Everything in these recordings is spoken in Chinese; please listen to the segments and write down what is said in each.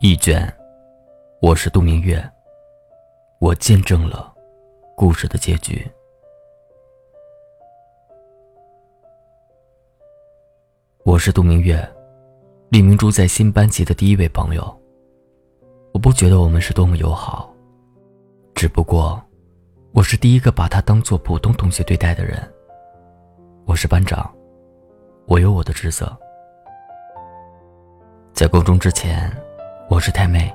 一卷，我是杜明月。我见证了故事的结局。我是杜明月，李明珠在新班级的第一位朋友。我不觉得我们是多么友好，只不过我是第一个把他当做普通同学对待的人。我是班长，我有我的职责。在高中之前，我是太妹，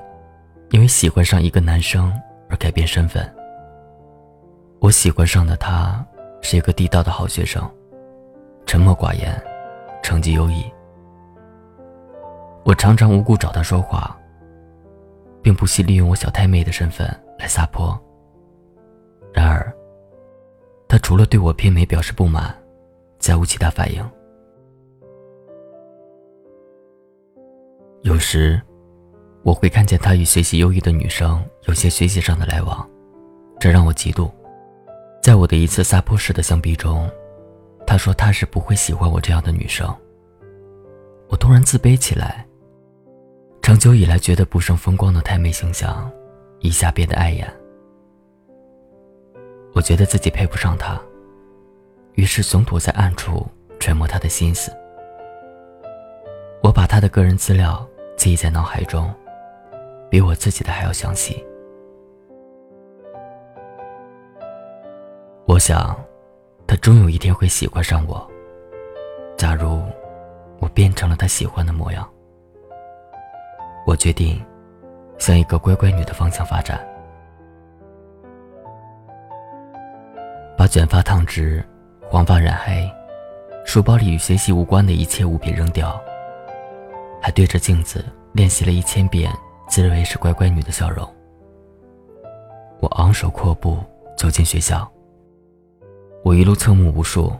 因为喜欢上一个男生而改变身份。我喜欢上的他是一个地道的好学生，沉默寡言，成绩优异。我常常无故找他说话，并不惜利用我小太妹的身份来撒泼。然而，他除了对我偏美表示不满，再无其他反应。有时，我会看见他与学习优异的女生有些学习上的来往，这让我嫉妒。在我的一次撒泼式的相逼中，他说他是不会喜欢我这样的女生。我突然自卑起来。长久以来觉得不胜风光的太妹形象，一下变得碍眼。我觉得自己配不上他，于是总躲在暗处揣摩他的心思。我把他的个人资料。记忆在脑海中，比我自己的还要详细。我想，他终有一天会喜欢上我。假如我变成了他喜欢的模样，我决定向一个乖乖女的方向发展，把卷发烫直，黄发染黑，书包里与学习无关的一切物品扔掉。还对着镜子练习了一千遍，自认为是乖乖女的笑容。我昂首阔步走进学校，我一路侧目无数，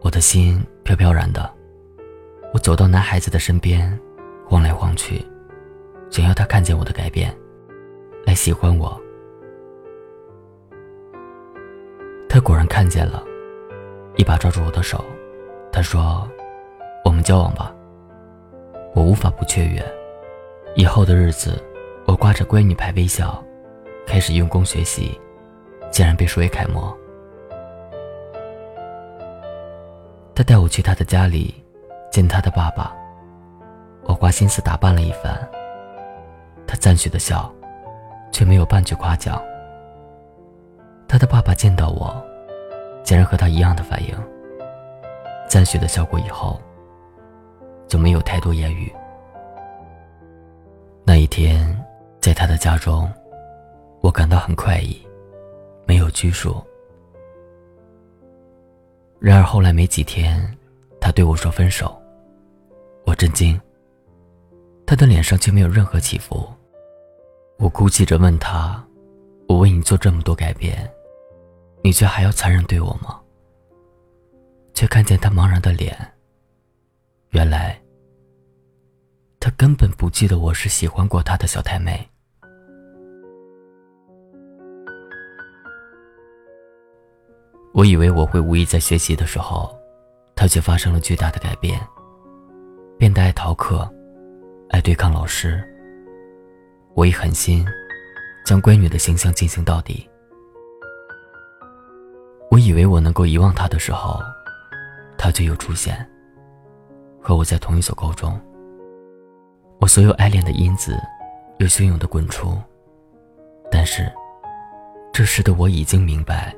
我的心飘飘然的。我走到男孩子的身边，晃来晃去，想要他看见我的改变，来喜欢我。他果然看见了，一把抓住我的手，他说：“我们交往吧。”我无法不雀跃。以后的日子，我挂着乖女牌微笑，开始用功学习，竟然被视为楷模。他带我去他的家里，见他的爸爸。我花心思打扮了一番。他赞许的笑，却没有半句夸奖。他的爸爸见到我，竟然和他一样的反应。赞许的笑过以后。就没有太多言语。那一天，在他的家中，我感到很快意，没有拘束。然而后来没几天，他对我说分手，我震惊。他的脸上却没有任何起伏。我哭泣着问他：“我为你做这么多改变，你却还要残忍对我吗？”却看见他茫然的脸。原来。他根本不记得我是喜欢过他的小太妹。我以为我会无意在学习的时候，他却发生了巨大的改变，变得爱逃课，爱对抗老师。我一狠心，将闺女的形象进行到底。我以为我能够遗忘他的时候，他却又出现，和我在同一所高中。我所有爱恋的因子，又汹涌的滚出。但是，这时的我已经明白，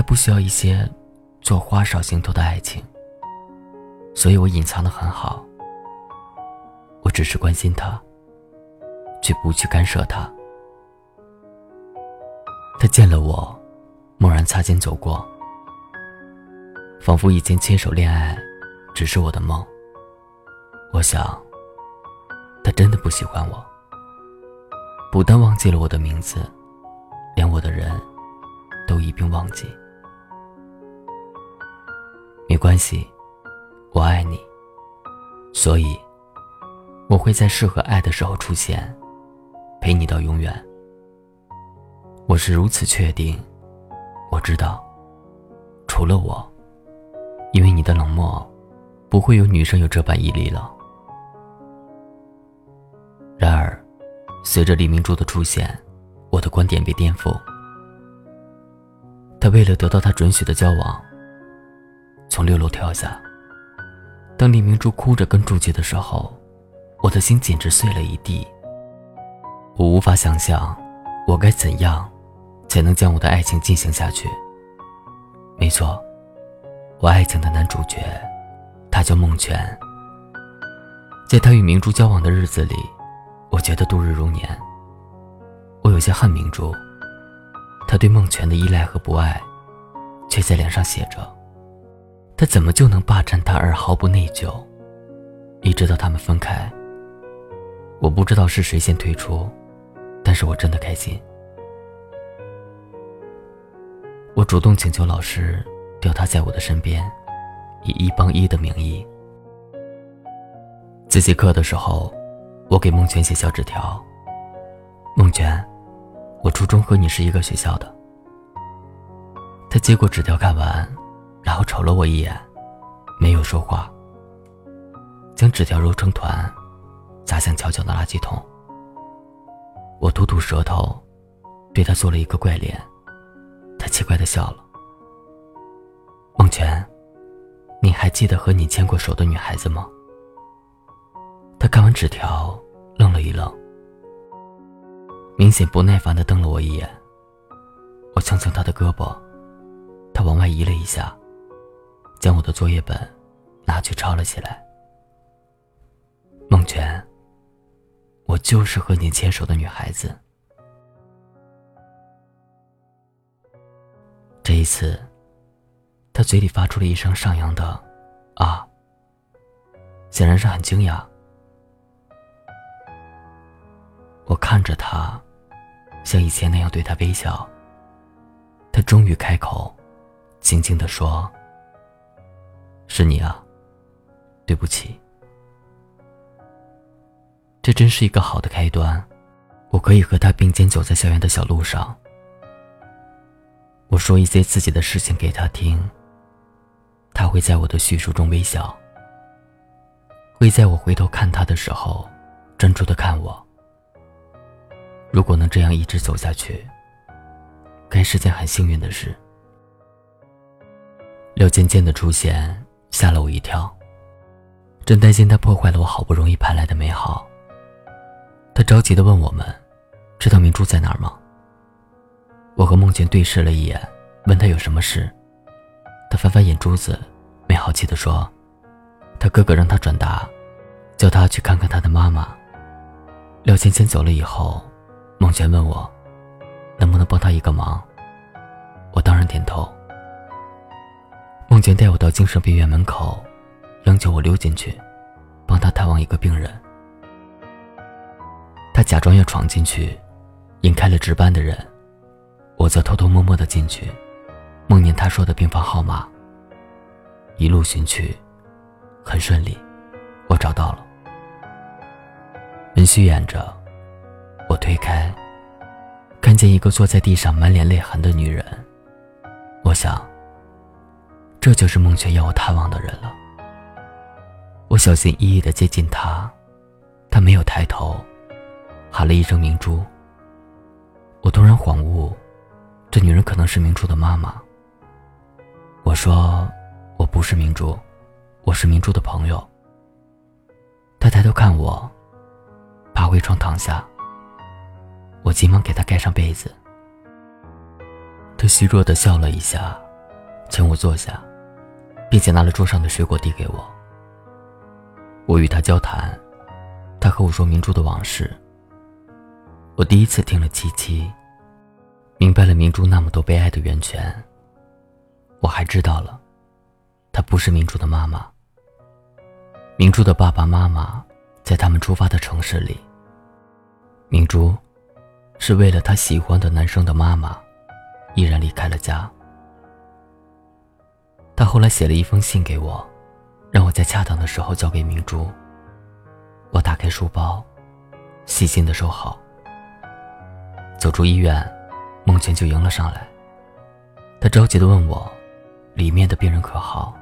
他不需要一些做花哨行头的爱情。所以我隐藏的很好。我只是关心他，却不去干涉他。他见了我，蓦然擦肩走过，仿佛以前牵手恋爱只是我的梦。我想。他真的不喜欢我，不但忘记了我的名字，连我的人都一并忘记。没关系，我爱你，所以我会在适合爱的时候出现，陪你到永远。我是如此确定，我知道，除了我，因为你的冷漠，不会有女生有这般毅力了。然而，随着李明珠的出现，我的观点被颠覆。他为了得到他准许的交往，从六楼跳下。当李明珠哭着跟住去的时候，我的心简直碎了一地。我无法想象，我该怎样，才能将我的爱情进行下去。没错，我爱情的男主角，他叫孟泉。在他与明珠交往的日子里。我觉得度日如年。我有些恨明珠，他对孟泉的依赖和不爱，却在脸上写着。他怎么就能霸占她而毫不内疚？一直到他们分开，我不知道是谁先退出，但是我真的开心。我主动请求老师调他在我的身边，以一帮一的名义。自习课的时候。我给孟泉写小纸条。孟泉，我初中和你是一个学校的。他接过纸条看完，然后瞅了我一眼，没有说话。将纸条揉成团，砸向墙角的垃圾桶。我吐吐舌头，对他做了一个怪脸。他奇怪的笑了。孟泉，你还记得和你牵过手的女孩子吗？他看完纸条，愣了一愣，明显不耐烦的瞪了我一眼。我蹭蹭他的胳膊，他往外移了一下，将我的作业本拿去抄了起来。孟泉，我就是和你牵手的女孩子。这一次，他嘴里发出了一声上扬的“啊”，显然是很惊讶。我看着他，像以前那样对他微笑。他终于开口，轻轻地说：“是你啊，对不起。”这真是一个好的开端，我可以和他并肩走在校园的小路上。我说一些自己的事情给他听，他会在我的叙述中微笑，会在我回头看他的时候，专注的看我。如果能这样一直走下去，该是件很幸运的事。廖渐渐的出现吓了我一跳，真担心他破坏了我好不容易盼来的美好。他着急的问我们：“知道明珠在哪吗？”我和孟泉对视了一眼，问他有什么事。他翻翻眼珠子，没好气的说：“他哥哥让他转达，叫他去看看他的妈妈。”廖芊芊走了以后。孟泉问我，能不能帮他一个忙？我当然点头。孟泉带我到精神病院门口，央求我溜进去，帮他探望一个病人。他假装要闯进去，引开了值班的人，我则偷偷摸摸的进去，梦念他说的病房号码。一路寻去，很顺利，我找到了。门虚掩着。我推开，看见一个坐在地上满脸泪痕的女人。我想，这就是孟泉要我探望的人了。我小心翼翼地接近他，他没有抬头，喊了一声“明珠”。我突然恍悟，这女人可能是明珠的妈妈。我说：“我不是明珠，我是明珠的朋友。”她抬头看我，爬回床躺下。我急忙给他盖上被子。他虚弱的笑了一下，请我坐下，并且拿了桌上的水果递给我。我与他交谈，他和我说明珠的往事。我第一次听了七七，明白了明珠那么多悲哀的源泉。我还知道了，她不是明珠的妈妈。明珠的爸爸妈妈在他们出发的城市里。明珠。是为了她喜欢的男生的妈妈，毅然离开了家。他后来写了一封信给我，让我在恰当的时候交给明珠。我打开书包，细心的收好。走出医院，孟泉就迎了上来。他着急的问我，里面的病人可好？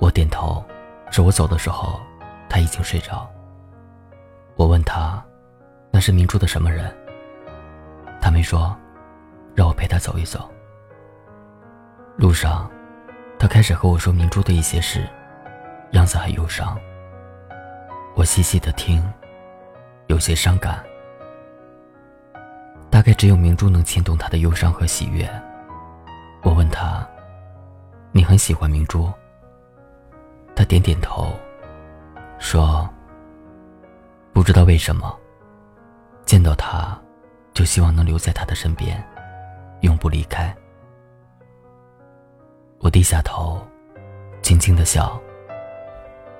我点头，是我走的时候，他已经睡着。我问他。那那是明珠的什么人？他没说，让我陪他走一走。路上，他开始和我说明珠的一些事，样子很忧伤。我细细的听，有些伤感。大概只有明珠能牵动他的忧伤和喜悦。我问他：“你很喜欢明珠？”他点点头，说：“不知道为什么，见到他，就希望能留在他的身边，永不离开。”我低下头，轻轻的笑。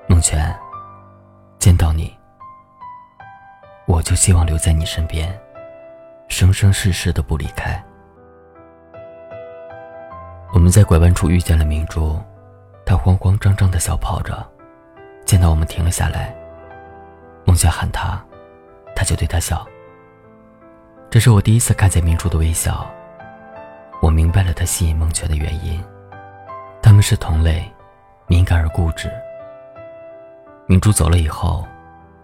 梦泉，见到你，我就希望留在你身边。生生世世的不离开。我们在拐弯处遇见了明珠，她慌慌张张的小跑着，见到我们停了下来。梦泉喊她，她就对他笑。这是我第一次看见明珠的微笑，我明白了她吸引梦泉的原因，他们是同类，敏感而固执。明珠走了以后，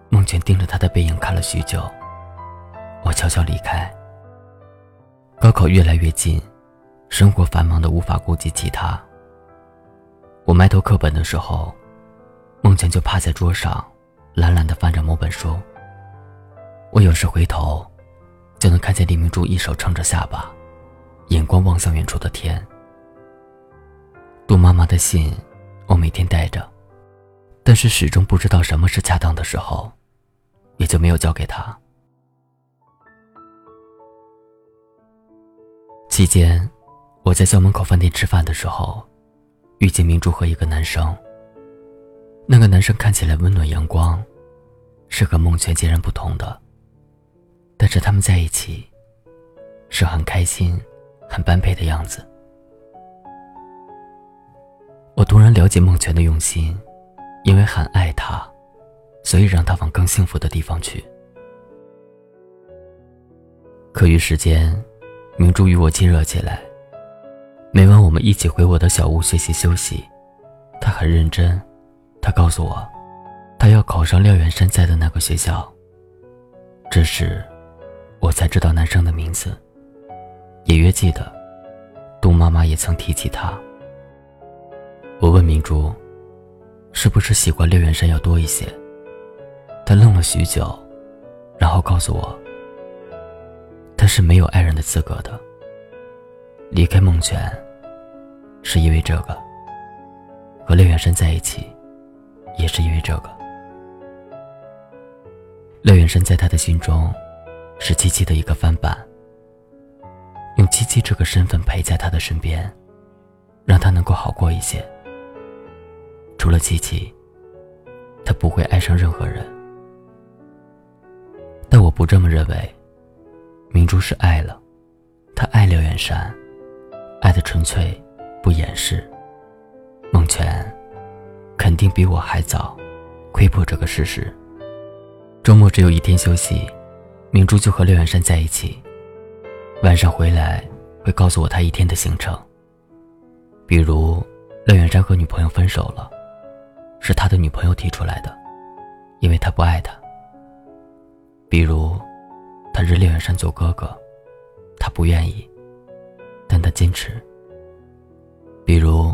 梦泉盯着她的背影看了许久，我悄悄离开。高考越来越近，生活繁忙的无法顾及其他。我埋头课本的时候，梦泉就趴在桌上，懒懒地翻着某本书。我有时回头，就能看见李明珠一手撑着下巴，眼光望向远处的天。杜妈妈的信，我每天带着，但是始终不知道什么是恰当的时候，也就没有交给她。期间，我在校门口饭店吃饭的时候，遇见明珠和一个男生。那个男生看起来温暖阳光，是和梦泉截然不同的。但是他们在一起，是很开心、很般配的样子。我突然了解孟泉的用心，因为很爱他，所以让他往更幸福的地方去。课余时间。明珠与我亲热起来。每晚我们一起回我的小屋学习休息，他很认真。他告诉我，他要考上廖远山在的那个学校。这时，我才知道男生的名字。隐约记得，杜妈妈也曾提起他。我问明珠，是不是喜欢六远山要多一些？他愣了许久，然后告诉我。他是没有爱人的资格的。离开孟泉，是因为这个；和六远山在一起，也是因为这个。廖远山在他的心中，是七七的一个翻版。用七七这个身份陪在他的身边，让他能够好过一些。除了琪琪，他不会爱上任何人。但我不这么认为。明珠是爱了，她爱廖远山，爱的纯粹，不掩饰。孟泉肯定比我还早窥破这个事实。周末只有一天休息，明珠就和廖远山在一起。晚上回来会告诉我他一天的行程。比如，廖远山和女朋友分手了，是他的女朋友提出来的，因为他不爱他。比如。他认廖远山做哥哥，他不愿意，但他坚持。比如，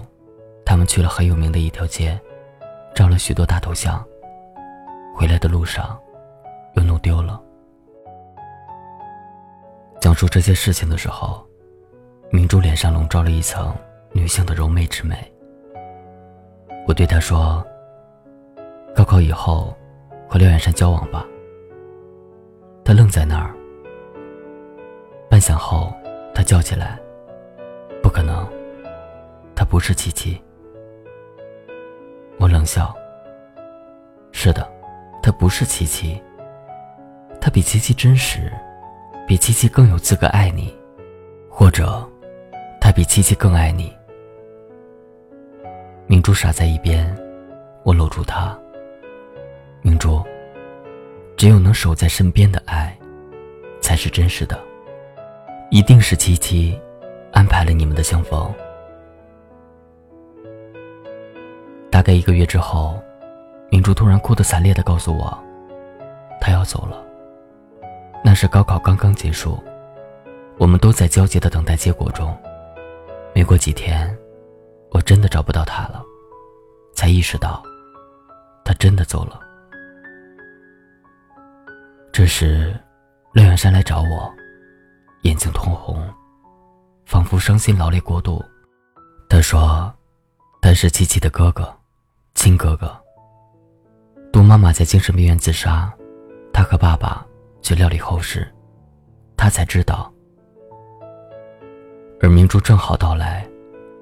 他们去了很有名的一条街，照了许多大头像。回来的路上，又弄丢了。讲述这些事情的时候，明珠脸上笼罩了一层女性的柔媚之美。我对她说：“高考以后，和廖远山交往吧。”他愣在那儿，半晌后，他叫起来：“不可能，他不是七七。”我冷笑：“是的，他不是七七。他比七七真实，比七七更有资格爱你，或者，他比七七更爱你。”明珠傻在一边，我搂住他。明珠。只有能守在身边的爱，才是真实的。一定是七七安排了你们的相逢。大概一个月之后，明珠突然哭得惨烈的告诉我，她要走了。那是高考刚刚结束，我们都在焦急的等待结果中。没过几天，我真的找不到他了，才意识到，他真的走了。这时，乐远山来找我，眼睛通红，仿佛伤心劳累过度。他说：“他是七七的哥哥，亲哥哥。杜妈妈在精神病院自杀，他和爸爸去料理后事，他才知道。而明珠正好到来，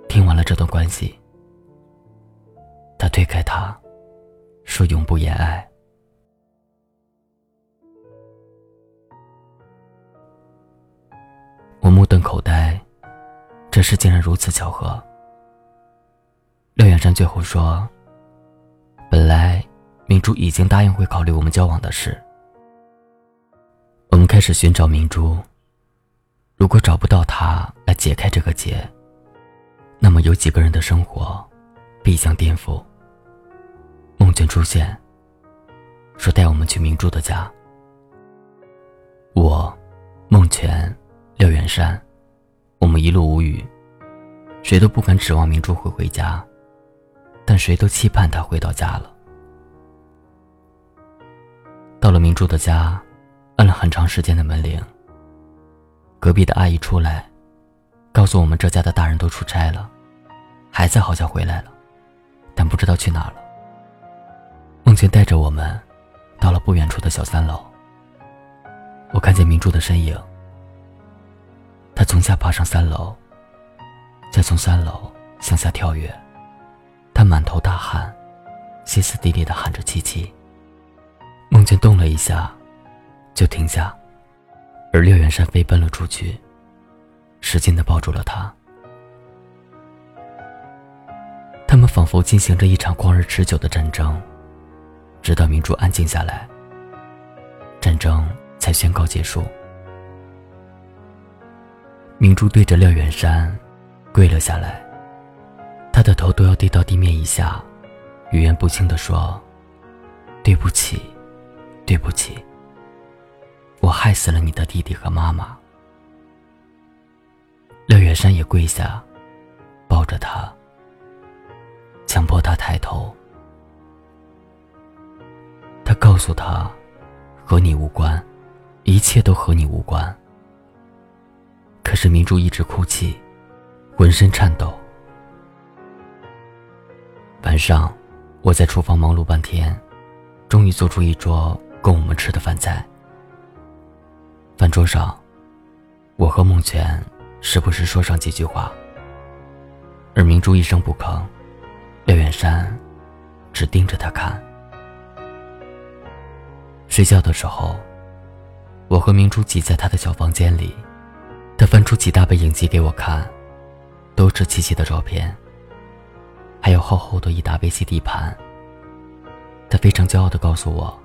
听完了这段关系，他推开他，说永不言爱。我目瞪口呆，这事竟然如此巧合。”廖远山最后说：“本来明珠已经答应会考虑我们交往的事。我们开始寻找明珠。如果找不到她来解开这个结，那么有几个人的生活必将颠覆。梦泉出现，说带我们去明珠的家。我、孟泉、廖远山，我们一路无语，谁都不敢指望明珠会回家。”但谁都期盼他回到家了。到了明珠的家，按了很长时间的门铃。隔壁的阿姨出来，告诉我们这家的大人都出差了，孩子好像回来了，但不知道去哪了。孟泉带着我们，到了不远处的小三楼。我看见明珠的身影。他从下爬上三楼，再从三楼向下跳跃。他满头大汗，歇斯底里的喊着“七七”。梦见动了一下，就停下，而六元山飞奔了出去，使劲的抱住了他。他们仿佛进行着一场旷日持久的战争，直到明珠安静下来，战争才宣告结束。明珠对着廖远山跪了下来。他的头都要低到地面以下，语言不清地说：“对不起，对不起，我害死了你的弟弟和妈妈。”廖远山也跪下，抱着他，强迫他抬头。他告诉他：“和你无关，一切都和你无关。”可是明珠一直哭泣，浑身颤抖。晚上，我在厨房忙碌半天，终于做出一桌供我们吃的饭菜。饭桌上，我和孟泉时不时说上几句话，而明珠一声不吭，廖远山只盯着他看。睡觉的时候，我和明珠挤在他的小房间里，他翻出几大本影集给我看，都是七七的照片。还有厚厚的一沓 VCD 盘。他非常骄傲地告诉我，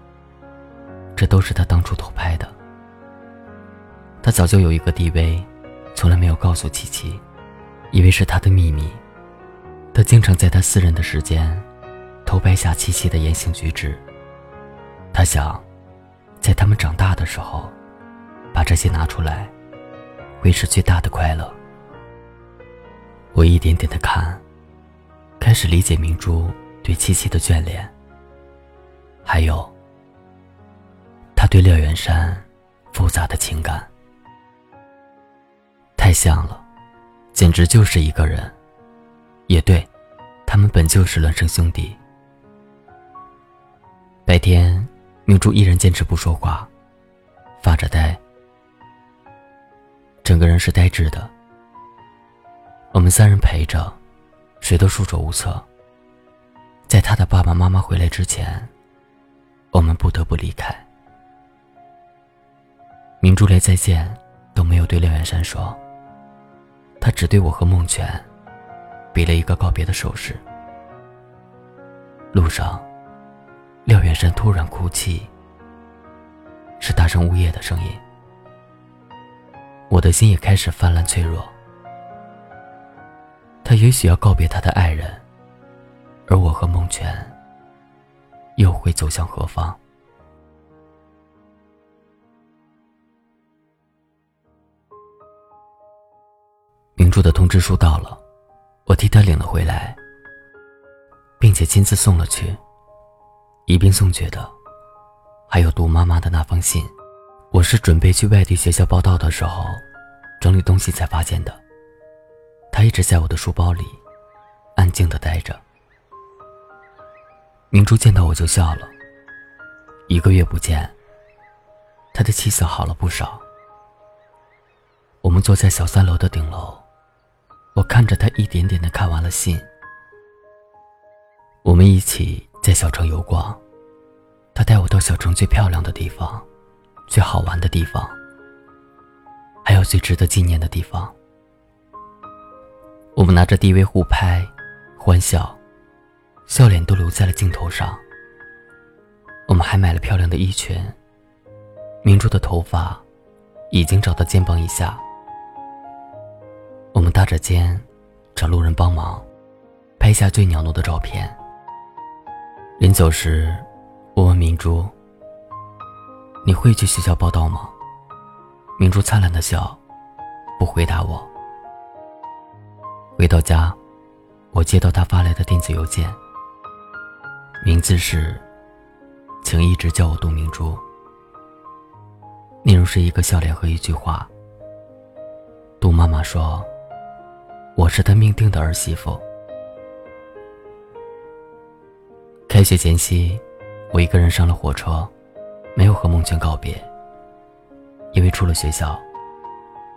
这都是他当初偷拍的。他早就有一个 DV，从来没有告诉琪琪，以为是他的秘密。他经常在他私人的时间，偷拍下琪琪的言行举止。他想，在他们长大的时候，把这些拿出来，会是最大的快乐。我一点点的看。开始理解明珠对七七的眷恋，还有他对廖元山复杂的情感，太像了，简直就是一个人。也对，他们本就是孪生兄弟。白天，明珠依然坚持不说话，发着呆，整个人是呆滞的。我们三人陪着。谁都束手无策。在他的爸爸妈妈回来之前，我们不得不离开。明珠连再见都没有对廖远山说，他只对我和孟泉比了一个告别的手势。路上，廖远山突然哭泣，是大声呜咽的声音。我的心也开始泛滥脆弱。他也许要告别他的爱人，而我和孟泉又会走向何方？明珠的通知书到了，我替他领了回来，并且亲自送了去，一并送去的还有杜妈妈的那封信。我是准备去外地学校报道的时候，整理东西才发现的。他一直在我的书包里，安静的待着。明珠见到我就笑了。一个月不见，他的气色好了不少。我们坐在小三楼的顶楼，我看着他一点点的看完了信。我们一起在小城游逛，他带我到小城最漂亮的地方，最好玩的地方，还有最值得纪念的地方。我们拿着 DV 互拍，欢笑，笑脸都留在了镜头上。我们还买了漂亮的衣裙。明珠的头发已经长到肩膀以下。我们搭着肩，找路人帮忙，拍下最袅娜的照片。临走时，我问明珠：“你会去学校报道吗？”明珠灿烂的笑，不回答我。回到家，我接到他发来的电子邮件，名字是：“请一直叫我杜明珠。”内容是一个笑脸和一句话。杜妈妈说。我是他命定的儿媳妇。开学前夕，我一个人上了火车，没有和梦泉告别。因为出了学校，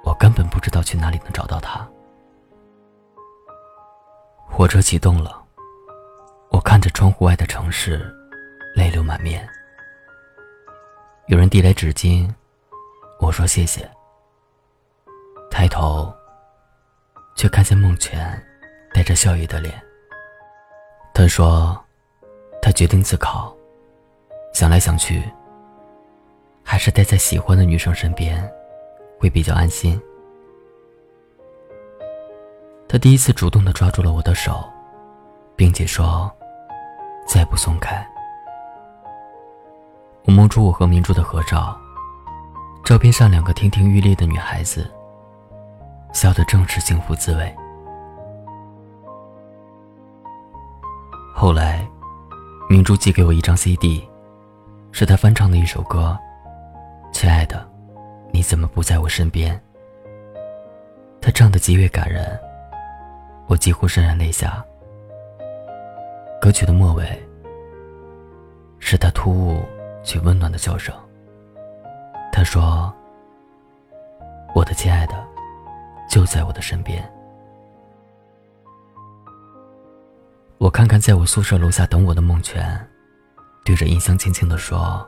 我根本不知道去哪里能找到他。火车启动了，我看着窗户外的城市，泪流满面。有人递来纸巾，我说谢谢。抬头。却看见孟泉带着笑意的脸。他说：“他决定自考，想来想去，还是待在喜欢的女生身边，会比较安心。”他第一次主动的抓住了我的手，并且说：“再不松开。”我摸出我和明珠的合照，照片上两个亭亭玉立的女孩子。笑的正是幸福滋味。后来，明珠寄给我一张 CD，是她翻唱的一首歌，《亲爱的，你怎么不在我身边》。他唱的极为感人，我几乎潸然泪下。歌曲的末尾，是他突兀却温暖的笑声。他说：“我的亲爱的。”就在我的身边。我看看在我宿舍楼下等我的孟泉，对着音箱轻轻地说：“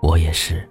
我也是。”